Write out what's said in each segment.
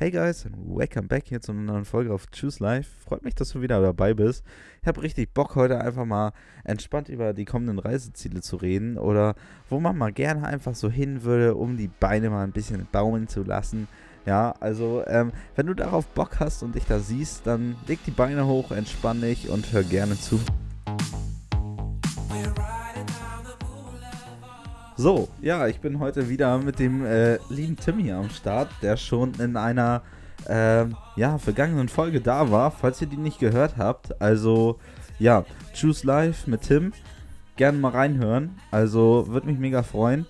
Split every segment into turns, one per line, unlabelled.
Hey guys, welcome back hier zu einer neuen Folge auf Choose Life. Freut mich, dass du wieder dabei bist. Ich habe richtig Bock, heute einfach mal entspannt über die kommenden Reiseziele zu reden oder wo man mal gerne einfach so hin würde, um die Beine mal ein bisschen baumeln zu lassen. Ja, also ähm, wenn du darauf Bock hast und dich da siehst, dann leg die Beine hoch, entspann dich und hör gerne zu. So, ja, ich bin heute wieder mit dem äh, lieben Tim hier am Start, der schon in einer äh, ja, vergangenen Folge da war, falls ihr die nicht gehört habt. Also, ja, Choose Live mit Tim. Gerne mal reinhören. Also, würde mich mega freuen.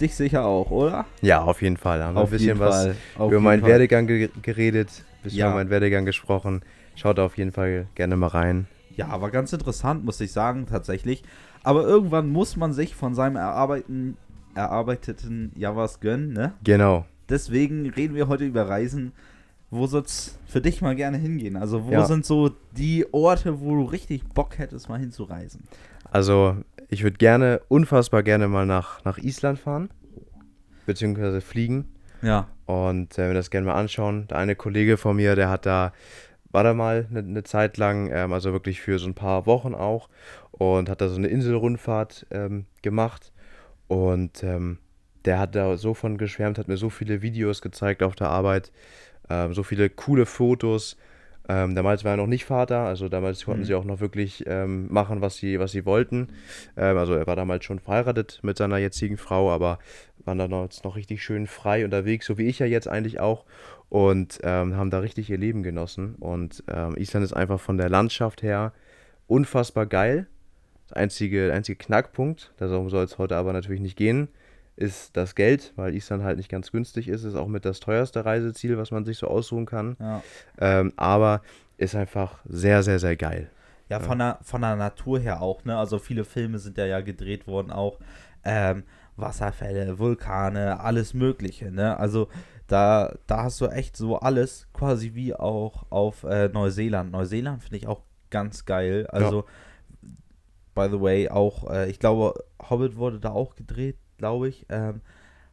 Dich sicher auch, oder?
Ja, auf jeden Fall. Haben wir ein bisschen
jeden
was
auf
über meinen
Fall.
Werdegang ge geredet, bisschen
Ja.
über meinen Werdegang gesprochen. Schaut auf jeden Fall gerne mal rein.
Ja, war ganz interessant, muss ich sagen, tatsächlich. Aber irgendwann muss man sich von seinem erarbeiten, erarbeiteten ja was gönnen, ne?
Genau.
Deswegen reden wir heute über Reisen. Wo soll's für dich mal gerne hingehen? Also, wo
Ja.
sind so die Orte, wo du richtig Bock hättest, mal hinzureisen?
Also, ich würde gerne, unfassbar gerne mal nach, nach Island fahren. Beziehungsweise fliegen.
Ja.
Und äh, wir das gerne mal anschauen. Der eine Kollege von mir, der hat da, war da mal eine, eine Zeit lang, ähm, also wirklich für so ein paar Wochen auch. Und hat da so eine Inselrundfahrt ähm, gemacht. Und ähm, der hat da so von geschwärmt, hat mir so viele Videos gezeigt auf der Arbeit, ähm, so viele coole Fotos. Ähm, damals war er noch nicht Vater, also damals konnten
Mhm.
sie auch noch wirklich ähm, machen, was sie, was sie wollten. Ähm, also er war damals schon verheiratet mit seiner jetzigen Frau, aber waren dann noch, noch richtig schön frei unterwegs, so wie ich ja jetzt eigentlich auch. Und ähm, haben da richtig ihr Leben genossen. Und ähm, Island ist einfach von der Landschaft her unfassbar geil. Der einzige, der einzige Knackpunkt, darum soll es heute aber natürlich nicht gehen, ist das Geld, weil Island halt nicht ganz günstig ist. Ist auch mit das teuerste Reiseziel, was man sich so aussuchen kann.
Ja.
Ähm, aber ist einfach sehr, sehr, sehr geil.
Ja, von der, von der Natur her auch, ne? Also viele Filme sind ja, ja gedreht worden auch. Ähm, Wasserfälle, Vulkane, alles Mögliche, ne? Also da, da hast du echt so alles, quasi wie auch auf äh, Neuseeland. Neuseeland finde ich auch ganz geil. Also, by the way, auch, äh, ich glaube, Hobbit wurde da auch gedreht, glaube ich. Ähm,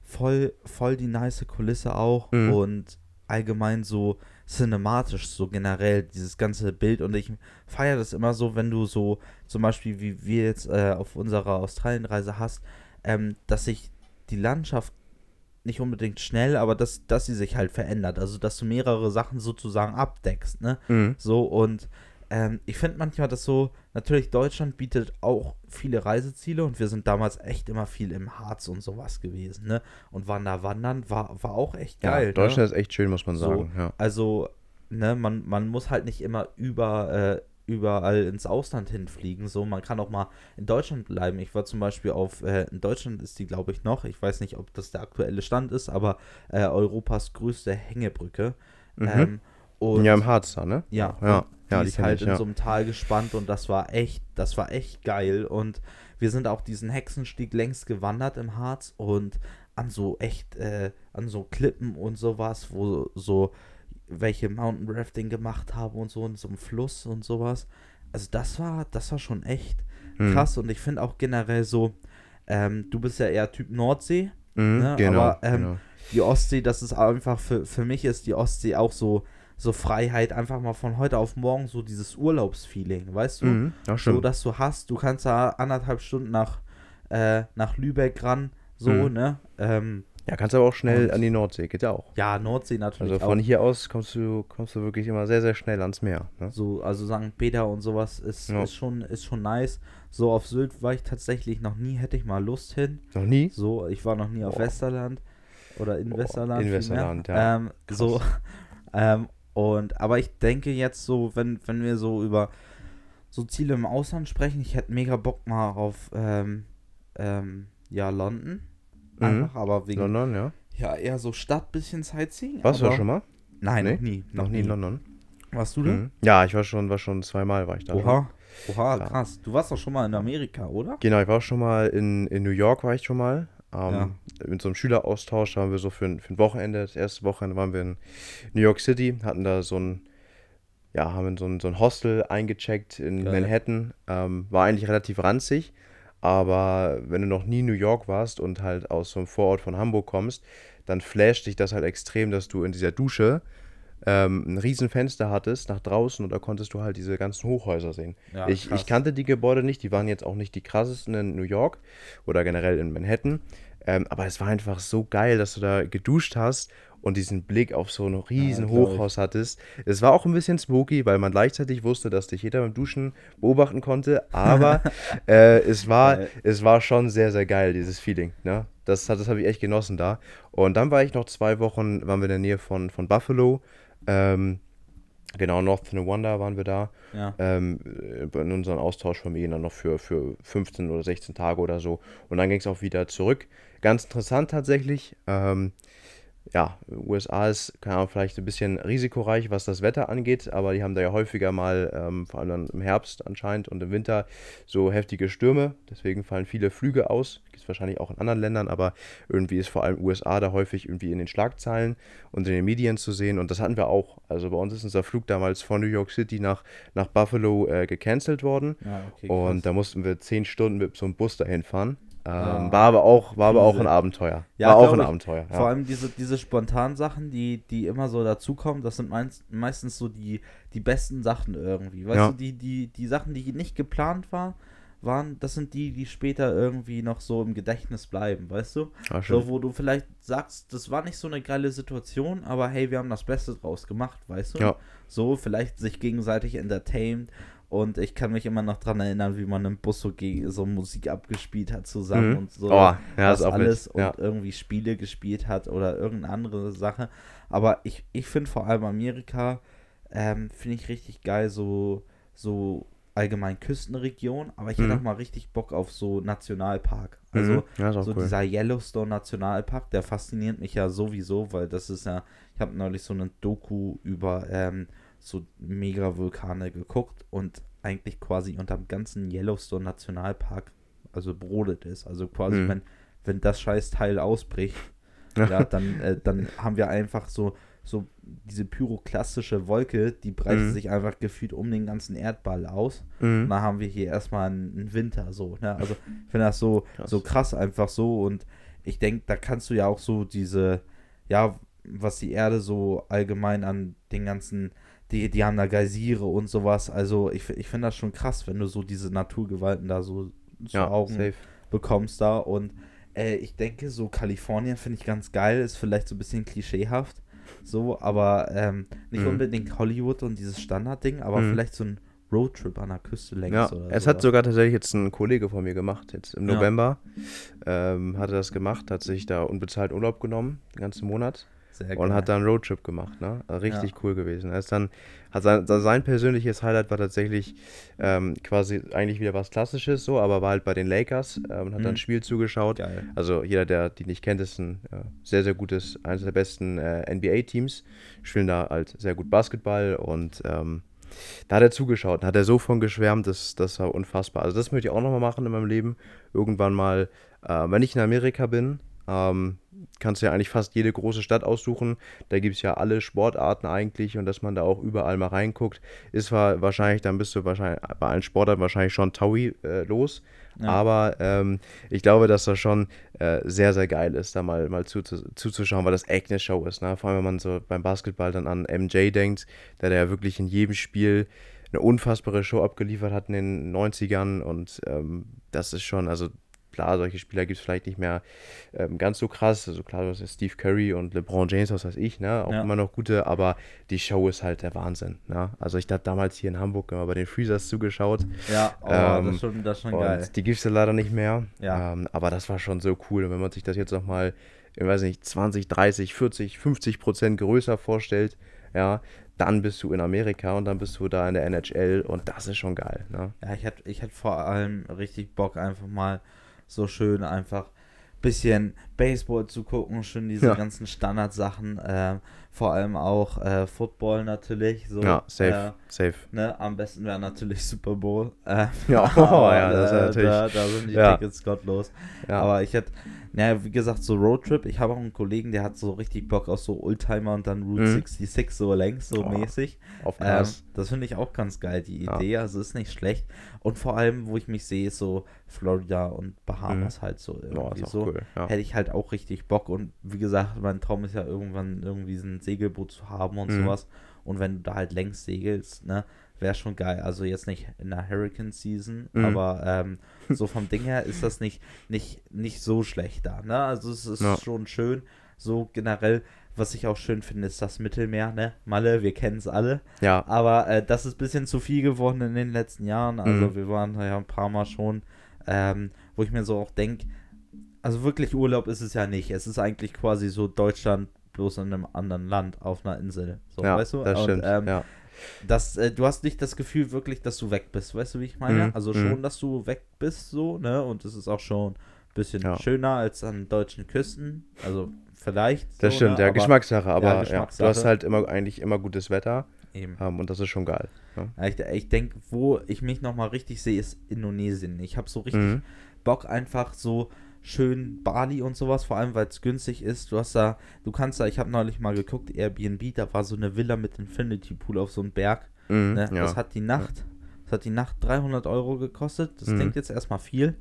voll, voll die nice Kulisse auch
Mhm.
und allgemein so cinematisch, so generell, dieses ganze Bild. Und ich feiere das immer so, wenn du so, zum Beispiel, wie wir jetzt äh, auf unserer Australienreise hast, ähm, dass sich die Landschaft nicht unbedingt schnell, aber dass, dass sie sich halt verändert. Also, dass du mehrere Sachen sozusagen abdeckst, ne?
Mhm.
So, und ähm, ich finde manchmal das so, natürlich Deutschland bietet auch viele Reiseziele und wir sind damals echt immer viel im Harz und sowas gewesen, ne? Und da wandern, war, war auch echt
Ja,
geil. ne?
Deutschland ist echt schön, muss man
So.
sagen. Ja.
Also, ne, man, man muss halt nicht immer über, äh, überall ins Ausland hinfliegen. So, man kann auch mal in Deutschland bleiben. Ich war zum Beispiel auf, äh, in Deutschland ist die, glaube ich, noch. Ich weiß nicht, ob das der aktuelle Stand ist, aber äh, Europas größte Hängebrücke.
Mhm.
Ähm, und
ja, im Harz da, ne?
ja,
Ja,
und
ja,
die
die
ist halt
ich,
in
ja.
so einem Tal gespannt und das war echt, das war echt geil. Und wir sind auch diesen Hexenstieg längst gewandert im Harz und an so echt, äh, an so Klippen und sowas, wo so welche Mountain Rafting gemacht haben und so in so einem Fluss und sowas. Also das war, das war schon echt
Mhm.
krass und ich finde auch generell so, ähm, du bist ja eher Typ Nordsee,
Mhm,
ne,
genau,
aber, ähm,
genau.
die Ostsee, das ist einfach für, für mich ist die Ostsee auch so, so Freiheit, einfach mal von heute auf morgen so dieses Urlaubsfeeling, weißt du?
Mhm, ja,
So, dass du hast, du kannst da anderthalb Stunden nach, äh, nach Lübeck ran, so,
Mhm.
ne? Ähm,
Ja, kannst aber auch schnell
Und-
an die Nordsee, geht ja auch.
ja, Nordsee natürlich
Also
auch.
von hier aus kommst du, kommst du wirklich immer sehr, sehr schnell ans Meer. Ne?
So, also St. Peter und sowas ist,
Ja.
ist, schon, ist schon nice. So, auf Sylt war ich tatsächlich noch nie, hätte ich mal Lust hin.
Noch nie?
So, ich war noch nie auf
Boah.
Westerland oder in
Boah,
Westerland.
in. Westerland, ja.
Ähm, so, ähm, und, aber ich denke jetzt so, wenn, wenn wir so über so Ziele im Ausland sprechen, ich hätte mega Bock mal auf, ähm, ähm, ja, London.
Mhm.
Einfach, aber wegen,
London, ja.
ja, eher so Stadt, bisschen Sightseeing.
Warst du
aber,
da schon mal?
Nein,
Nee?
noch nie.
Noch nie in London.
Warst du da?
Mhm. Ja, ich war schon, war schon zweimal, war ich da.
Oha, oha,
Ja.
krass. Du warst doch schon mal in Amerika, oder?
Genau, ich war auch schon mal in, in New York, war ich schon mal. Ähm,
Ja.
Mit so einem Schüleraustausch haben wir so für ein, für ein Wochenende, das erste Wochenende waren wir in New York City, hatten da so ein, ja, haben in so ein, so ein Hostel eingecheckt in
Geil.
Manhattan. Ähm, war eigentlich relativ ranzig, aber wenn du noch nie in New York warst und halt aus so einem Vorort von Hamburg kommst, dann flasht dich das halt extrem, dass du in dieser Dusche ähm, ein riesen Fenster hattest nach draußen und da konntest du halt diese ganzen Hochhäuser sehen.
Ja,
ich, ich kannte die Gebäude nicht, die waren jetzt auch nicht die krassesten in New York oder generell in Manhattan, ähm, aber es war einfach so geil, dass du da geduscht hast und diesen Blick auf so ein riesen
ich.
Hochhaus hattest. Es war auch ein bisschen spooky, weil man gleichzeitig wusste, dass dich jeder beim Duschen beobachten konnte, aber äh, es, war, es war schon sehr, sehr geil, dieses Feeling. Ne? Das, das habe ich echt genossen da. Und dann war ich noch zwei Wochen, waren wir in der Nähe von, von Buffalo. Ähm, genau, North Wonder waren wir da.
Ja.
Ähm, in unseren Austauschfamilien dann noch für, für 15 oder 16 Tage oder so. Und dann ging es auch wieder zurück. Ganz interessant tatsächlich. Ähm, ja, USA ist, keine Ahnung, vielleicht ein bisschen risikoreich, was das Wetter angeht, aber die haben da ja häufiger mal, ähm, vor allem dann im Herbst anscheinend und im Winter, so heftige Stürme. Deswegen fallen viele Flüge aus. Gibt es wahrscheinlich auch in anderen Ländern, aber irgendwie ist vor allem USA da häufig irgendwie in den Schlagzeilen und in den Medien zu sehen. Und das hatten wir auch. Also bei uns ist unser Flug damals von New York City nach, nach Buffalo äh, gecancelt worden.
Ja, okay,
Und da mussten wir zehn Stunden mit so einem Bus dahin fahren. Ähm,
Ah.
war aber auch, war aber auch ein Abenteuer.
Ja,
war auch ein
ich.
Abenteuer. Ja.
Vor allem diese, diese spontanen Sachen, die, die immer so dazukommen, das sind meist, meistens so die, die besten Sachen irgendwie. Weißt
Ja.
du, die, die, die Sachen, die nicht geplant war, waren, das sind die, die später irgendwie noch so im Gedächtnis bleiben, weißt du?
Ah.
So, wo du vielleicht sagst, das war nicht so eine geile Situation, aber hey, wir haben das Beste draus gemacht, weißt du?
Ja.
So, vielleicht sich gegenseitig entertained. Und ich kann mich immer noch dran erinnern, wie man im Bus so, so Musik abgespielt hat zusammen
Mhm.
und so
Oh, ja,
das alles
wild.
und
Ja.
irgendwie Spiele gespielt hat oder irgendeine andere Sache. Aber ich, ich finde vor allem Amerika, ähm, finde ich richtig geil, so, so allgemein Küstenregion, aber ich hätte
Mhm.
auch mal richtig Bock auf so Nationalpark. Also
Mhm. Ja,
so
cool.
dieser Yellowstone Nationalpark, der fasziniert mich ja sowieso, weil das ist ja, ich habe neulich so eine Doku über ähm, so Mega-Vulkane geguckt und eigentlich quasi unterm ganzen Yellowstone Nationalpark, also brodet ist. Also quasi,
Mhm.
wenn, wenn das scheiß Teil ausbricht, ja, dann, äh, dann haben wir einfach so, so diese pyroklastische Wolke, die breitet
Mhm.
sich einfach gefühlt um den ganzen Erdball aus.
Mhm.
Und dann haben wir hier erstmal einen, einen Winter so. Ne? Also ich finde das so
Krass.
so krass einfach so und ich denke, da kannst du ja auch so diese, ja, was die Erde so allgemein an den ganzen, die, die haben da Geysire und sowas. Also ich, ich finde das schon krass, wenn du so diese Naturgewalten da so zu
Ja,
Augen
safe.
bekommst da und äh, ich denke, so Kalifornien finde ich ganz geil, ist vielleicht so ein bisschen klischeehaft, so, aber ähm, nicht
Mhm.
unbedingt Hollywood und dieses Standardding, aber
Mhm.
vielleicht so ein Roadtrip an der Küste längs
Ja, es
sowas.
hat sogar tatsächlich jetzt ein Kollege von mir gemacht, jetzt im
Ja.
November. Ähm, hat er das gemacht, hat sich da unbezahlt Urlaub genommen, den ganzen Monat.
Sehr
Und
geil.
hat dann einen Roadtrip gemacht, ne? Also richtig
Ja.
cool gewesen. Er ist dann, hat sein, sein persönliches Highlight war tatsächlich ähm, quasi eigentlich wieder was Klassisches so, aber war halt bei den Lakers ähm, und hat
Mhm.
dann ein Spiel zugeschaut.
Geil.
Also jeder, der die nicht kennt, ist ein äh, sehr, sehr gutes, eines der besten äh, NBA-Teams. Spielen da halt sehr gut Basketball und ähm, da hat er zugeschaut und hat er so von geschwärmt, das, das war unfassbar. Also das möchte ich auch nochmal machen in meinem Leben. Irgendwann mal, äh, wenn ich in Amerika bin, ähm, kannst du ja eigentlich fast jede große Stadt aussuchen. Da gibt es ja alle Sportarten eigentlich und dass man da auch überall mal reinguckt, ist zwar wahrscheinlich, dann bist du wahrscheinlich bei allen Sportarten wahrscheinlich schon Taui äh, los.
Ja.
Aber ähm, ich glaube, dass das schon äh, sehr, sehr geil ist, da mal, mal zuzu zuzuschauen, weil das echt eine Show ist. Ne? Vor allem, wenn man so beim Basketball dann an MJ denkt, der da ja wirklich in jedem Spiel eine unfassbare Show abgeliefert hat in den 90ern und ähm, das ist schon, also klar, solche Spieler gibt es vielleicht nicht mehr ähm, ganz so krass. Also klar, du hast ja Steve Curry und LeBron James, was weiß ich, ne? Auch
Ja.
immer noch gute, aber die Show ist halt der Wahnsinn. Ne? Also ich habe damals hier in Hamburg immer bei den Freezers zugeschaut.
Ja, oh,
Ähm,
das ist schon, das ist schon geil.
die gibt es ja leider nicht mehr.
Ja.
Ähm, aber das war schon so cool. Und wenn man sich das jetzt nochmal, ich weiß nicht, 20, 30, 40, 50 Prozent größer vorstellt, ja, dann bist du in Amerika und dann bist du da in der NHL und das ist schon geil. Ne?
Ja, ich hätte ich vor allem richtig Bock, einfach mal so schön einfach bisschen Baseball zu gucken, schön diese
Ja.
ganzen Standardsachen, ähm, vor allem auch äh, Football natürlich. So,
Ja, safe,
Äh,
safe.
ne, am besten wäre natürlich Super Bowl. Äh,
Ja,
aber,
ja, das ist
äh,
natürlich-
Da, da sind die
ja.
Tickets gottlos.
Ja.
Aber ich hätte, naja, wie gesagt, so Roadtrip. Ich habe auch einen Kollegen, der hat so richtig Bock auf so Oldtimer und dann Route
Mhm.
66 so längs, so
Oh,
mäßig.
Auf
Ähm, das finde ich auch ganz geil, die
Ja.
Idee. Also ist nicht schlecht. Und vor allem, wo ich mich sehe, ist so Florida und Bahamas halt so irgendwie
Boah, Mhm.
so.
cool. Ja.
Hätte ich halt halt auch richtig Bock. Und wie gesagt, mein Traum ist ja irgendwann irgendwie so ein Segelboot zu haben und
Mhm.
sowas. Und wenn du da halt längs segelst, ne, wäre schon geil. Also jetzt nicht in der Hurricane Season,
Mhm.
aber ähm, so vom Ding her ist das nicht, nicht, nicht so schlecht da. Ne? Also es ist
Ja.
schon schön. So generell, was ich auch schön finde, ist das Mittelmeer, ne? Malle, wir kennen es alle.
Ja,
Aber äh, das ist ein bisschen zu viel geworden in den letzten Jahren. Also
Mhm.
wir waren ja ein paar Mal schon, ähm, wo ich mir so auch denke, also wirklich Urlaub ist es ja nicht. Es ist eigentlich quasi so Deutschland bloß in einem anderen Land auf einer Insel. So,
ja,
weißt du?
das
Und,
stimmt.
ähm,
ja.
das, äh, du hast nicht das Gefühl wirklich, dass du weg bist. Weißt du, wie ich meine?
Mhm,
Also
mhm.
schon, dass du weg bist, so, ne? Und es ist auch schon ein bisschen
Ja.
schöner als an deutschen Küsten. Also vielleicht.
Das
so,
stimmt,
ne?
ja,
Aber
Geschmackssache, aber ja,
Geschmackssache.
du hast halt immer eigentlich immer gutes Wetter
Eben.
ähm, und das ist schon geil. ne?
Ich ich denke, wo ich mich nochmal richtig sehe, ist Indonesien. Ich habe so richtig
Mhm.
Bock, einfach so schön Bali und sowas, vor allem weil es günstig ist. Du hast da, du kannst da, ich habe neulich mal geguckt, Airbnb, da war so eine Villa mit Infinity Pool auf so einem Berg.
Mhm,
Ne?
ja.
Das hat die Nacht, das hat die Nacht 300 Euro gekostet. Das
Mhm.
klingt jetzt erstmal viel,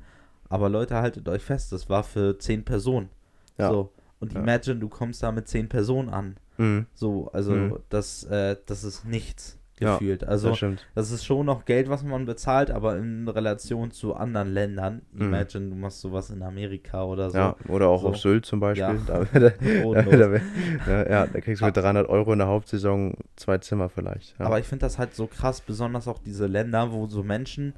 aber Leute, haltet euch fest, das war für 10 Personen.
Ja.
So. Und
Ja.
imagine, du kommst da mit 10 Personen an.
Mhm,
So, also
Mhm.
das, äh, das ist nichts
Ja,
gefühlt. also
das
das ist schon noch Geld, was man bezahlt, aber in Relation zu anderen Ländern.
Mhm.
Imagine, du machst sowas in Amerika oder so.
Ja, oder auch
So.
auf Sylt zum Beispiel.
Ja.
Da, da, da, ja, ja, da kriegst du mit 300 Euro in der Hauptsaison zwei Zimmer vielleicht. Ja.
Aber ich finde das halt so krass, besonders auch diese Länder, wo so Menschen,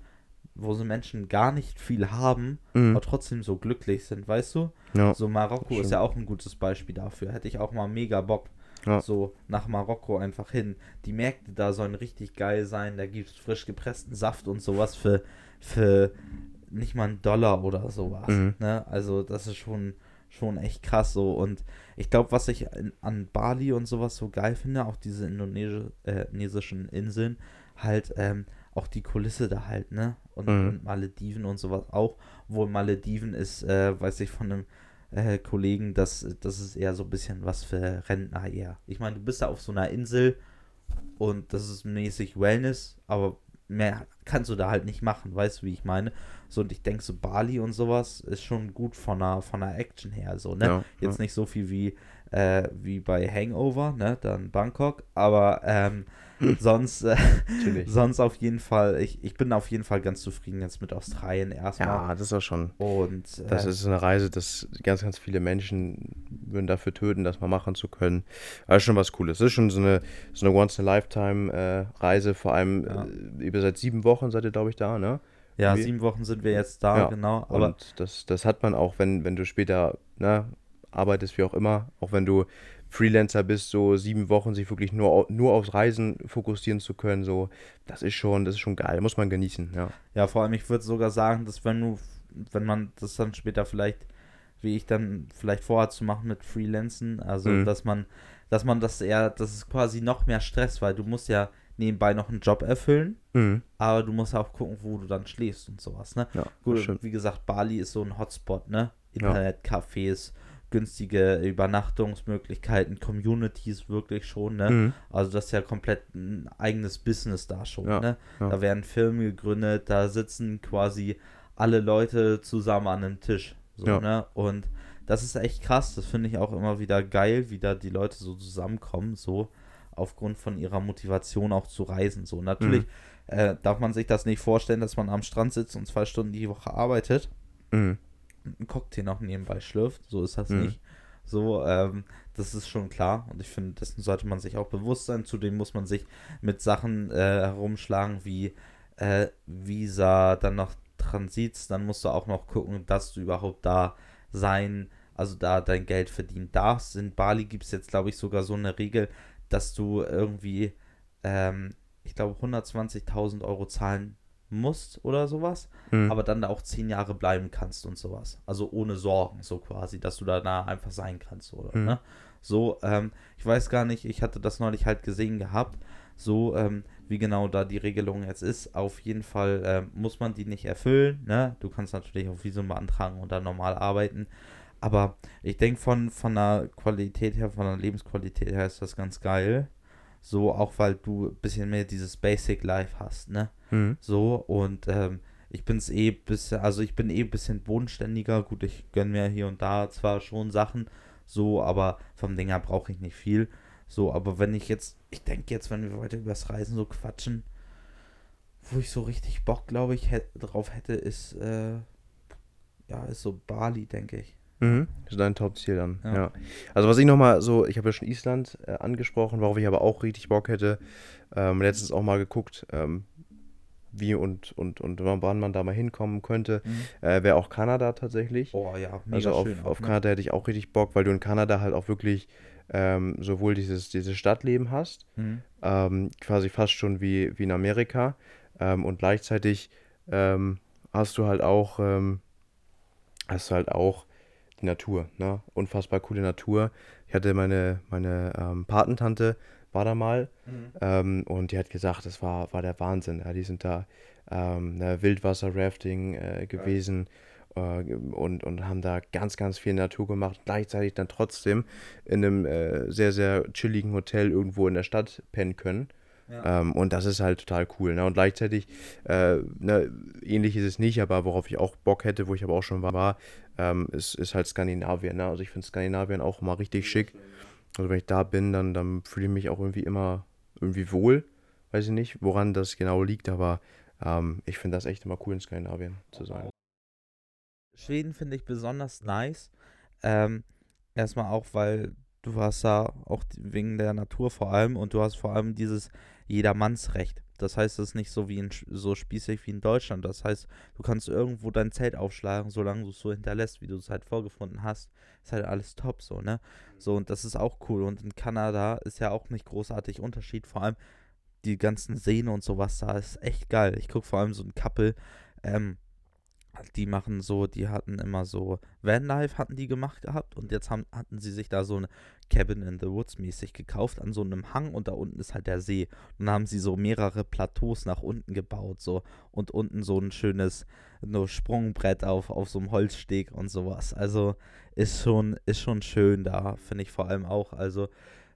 wo so Menschen gar nicht viel haben,
Mhm.
aber trotzdem so glücklich sind, weißt du?
ja.
So Marokko ist ja auch ein gutes Beispiel dafür. Hätte ich auch mal mega Bock.
Ja.
So nach Marokko einfach hin. Die Märkte da sollen richtig geil sein. Da gibt es frisch gepressten Saft und sowas für, für nicht mal einen Dollar oder sowas.
Mhm.
Ne? Also das ist schon, schon echt krass so. Und ich glaube, was ich in, an Bali und sowas so geil finde, auch diese äh, indonesischen Inseln, halt ähm, auch die Kulisse da halt, ne? Und,
Mhm.
und Malediven und sowas auch. Wohl Malediven ist, äh, weiß ich von einem äh, Kollegen, dass das ist eher so ein bisschen was für Rentner eher. Ich meine, du bist da auf so einer Insel und das ist mäßig Wellness, aber mehr kannst du da halt nicht machen, weißt du, wie ich meine? So, und ich denke, so Bali und sowas ist schon gut von der, von der Action her, so, ne?
Ja,
Jetzt
ja.
nicht so viel wie, äh, wie bei Hangover, ne? Dann Bangkok, aber ähm, sonst, äh, sonst auf jeden Fall, ich, ich bin auf jeden Fall ganz zufrieden jetzt mit Australien erstmal.
Ja, das ist auch schon.
Und
Das
äh,
ist eine Reise, das ganz, ganz viele Menschen würden dafür töten, das mal machen zu können. Aber ist schon was Cooles. Das ist schon so eine, so eine Once-in-a-Lifetime-Reise. Vor allem
Ja.
äh, über seit sieben Wochen seid ihr, glaube ich, da, ne?
ja,
irgendwie-
sieben Wochen sind wir jetzt da,
Ja,
genau. Aber
Und das, das hat man auch, wenn, wenn du später ne, arbeitest, wie auch immer, auch wenn du Freelancer bist, so sieben Wochen sich wirklich nur, nur aufs Reisen fokussieren zu können, so, das ist schon, das ist schon geil, muss man genießen, ja.
Ja, vor allem, ich würde sogar sagen, dass wenn du, wenn man das dann später vielleicht, wie ich dann vielleicht vorhat zu machen mit Freelancen, also
Mhm.
dass man, dass man das eher, das ist quasi noch mehr Stress, weil du musst ja nebenbei noch einen Job erfüllen,
Mhm.
aber du musst auch gucken, wo du dann schläfst und sowas, ne?
Ja,
Gut, wie gesagt, Bali ist so ein Hotspot, ne?
Ja.
Günstige Übernachtungsmöglichkeiten, Communities wirklich schon, ne?
Mhm.
Also das ist ja komplett ein eigenes Business da schon,
Ja,
ne?
ja.
Da werden Firmen gegründet, da sitzen quasi alle Leute zusammen an einem Tisch, so,
Ja.
ne? Und das ist echt krass, das finde ich auch immer wieder geil, wie da die Leute so zusammenkommen, so aufgrund von ihrer Motivation auch zu reisen, so. Natürlich
Mhm.
äh, darf man sich das nicht vorstellen, dass man am Strand sitzt und zwei Stunden die Woche arbeitet
Mhm.
Einen Cocktail noch nebenbei schlürft. So ist das
Mhm.
nicht. So, ähm, das ist schon klar. Und ich finde, dessen sollte man sich auch bewusst sein. Zudem muss man sich mit Sachen äh, herumschlagen wie äh, Visa, dann noch Transits. Dann musst du auch noch gucken, dass du überhaupt da sein, also da dein Geld verdienen darfst. In Bali gibt es jetzt, glaube ich, sogar so eine Regel, dass du irgendwie, ähm, ich glaube, 120.000 Euro zahlen musst oder sowas
Mhm.
aber dann da auch zehn Jahre bleiben kannst und sowas. Also ohne Sorgen, so quasi, dass du da einfach sein kannst, oder?
Mhm.
Ne? So, ähm, ich weiß gar nicht, ich hatte das neulich halt gesehen gehabt, so ähm, wie genau da die Regelung jetzt ist. Auf jeden Fall ähm, muss man die nicht erfüllen, ne? Du kannst natürlich auch Visum beantragen und dann normal arbeiten. Aber ich denke, von, von der Qualität her, von der Lebensqualität her ist das ganz geil. So, auch weil du ein bisschen mehr dieses Basic Life hast, ne?
Mhm.
So, und ähm, ich bin's eh bisschen, also ich bin eh ein bisschen bodenständiger. Gut, ich gönne mir hier und da zwar schon Sachen, so, aber vom Ding her brauche ich nicht viel. So, aber wenn ich jetzt, ich denke jetzt, wenn wir weiter übers Reisen so quatschen, wo ich so richtig Bock, glaube ich, hätt, drauf hätte, ist, äh, ja, ist so Bali, denke ich.
Mhm. Das ist dein Top-Ziel dann. Ja.
Ja.
Also was ich nochmal so, ich habe ja schon Island äh, angesprochen, worauf ich aber auch richtig Bock hätte. Ähm, letztens auch mal geguckt, ähm, wie und, und, und wann man da mal hinkommen könnte. Äh, Wäre auch Kanada tatsächlich.
Oh ja, mega
Also auf,
schön.
auf
ne?
Kanada hätte ich auch richtig Bock, weil du in Kanada halt auch wirklich ähm, sowohl dieses, dieses Stadtleben hast,
Mhm.
ähm, quasi fast schon wie, wie in Amerika, ähm, und gleichzeitig ähm, hast du halt auch, ähm, hast du halt auch die Natur, ne? Unfassbar coole Natur. Ich hatte meine, meine ähm, Patentante, war da mal,
Mhm.
ähm, und die hat gesagt, das war, war der Wahnsinn. Ja, die sind da ähm, ne, Wildwasser-Rafting äh, gewesen äh, und, und haben da ganz, ganz viel Natur gemacht. Gleichzeitig dann trotzdem in einem äh, sehr, sehr chilligen Hotel irgendwo in der Stadt pennen können.
Ja.
Ähm, und das ist halt total cool. Ne? Und gleichzeitig, äh, ne, ähnlich ist es nicht, aber worauf ich auch Bock hätte, wo ich aber auch schon war, war ähm, ist, ist halt Skandinavien. Ne? Also ich finde Skandinavien auch immer richtig schick. Also wenn ich da bin, dann, dann fühle ich mich auch irgendwie immer irgendwie wohl. Weiß ich nicht, woran das genau liegt, aber ähm, ich finde das echt immer cool in Skandinavien zu sein.
Schweden finde ich besonders nice. Ähm, erstmal auch, weil du hast da auch wegen der Natur vor allem und du hast vor allem dieses Jedermannsrecht. Das heißt, es ist nicht so wie in, so spießig wie in Deutschland. Das heißt, du kannst irgendwo dein Zelt aufschlagen, solange du es so hinterlässt, wie du es halt vorgefunden hast. Ist halt alles top so, ne? So, und das ist auch cool. Und in Kanada ist ja auch nicht großartig Unterschied. Vor allem die ganzen Seen und sowas da ist echt geil. Ich gucke vor allem so ein Couple, ähm, die machen so, die hatten immer so Vanlife hatten die gemacht gehabt und jetzt haben, hatten sie sich da so eine Cabin in the Woods mäßig gekauft an so einem Hang und da unten ist halt der See. Und dann haben sie so mehrere Plateaus nach unten gebaut so und unten so ein schönes nur Sprungbrett auf, auf so einem Holzsteg und sowas. Also ist schon, ist schon schön da, finde ich vor allem auch. Also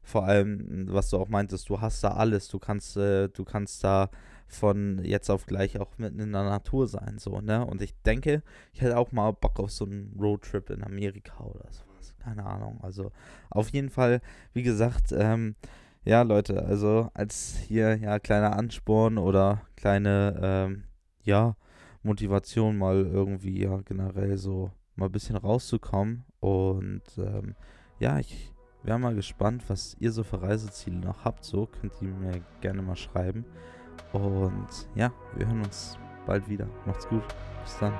vor allem, was du auch meintest, du hast da alles. Du kannst, äh, du kannst da von jetzt auf gleich auch mitten in der Natur sein, so, ne? Und ich denke, ich hätte auch mal Bock auf so einen Roadtrip in Amerika oder sowas. Keine Ahnung. Also auf jeden Fall, wie gesagt, ähm, ja, Leute, also als hier, ja, kleiner Ansporn oder kleine, ähm, ja, Motivation mal irgendwie, ja, generell so mal ein bisschen rauszukommen. Und ähm, ja, ich wäre mal gespannt, was ihr so für Reiseziele noch habt. So könnt ihr mir gerne mal schreiben. Und ja, wir hören uns bald wieder. Macht's gut. Bis dann.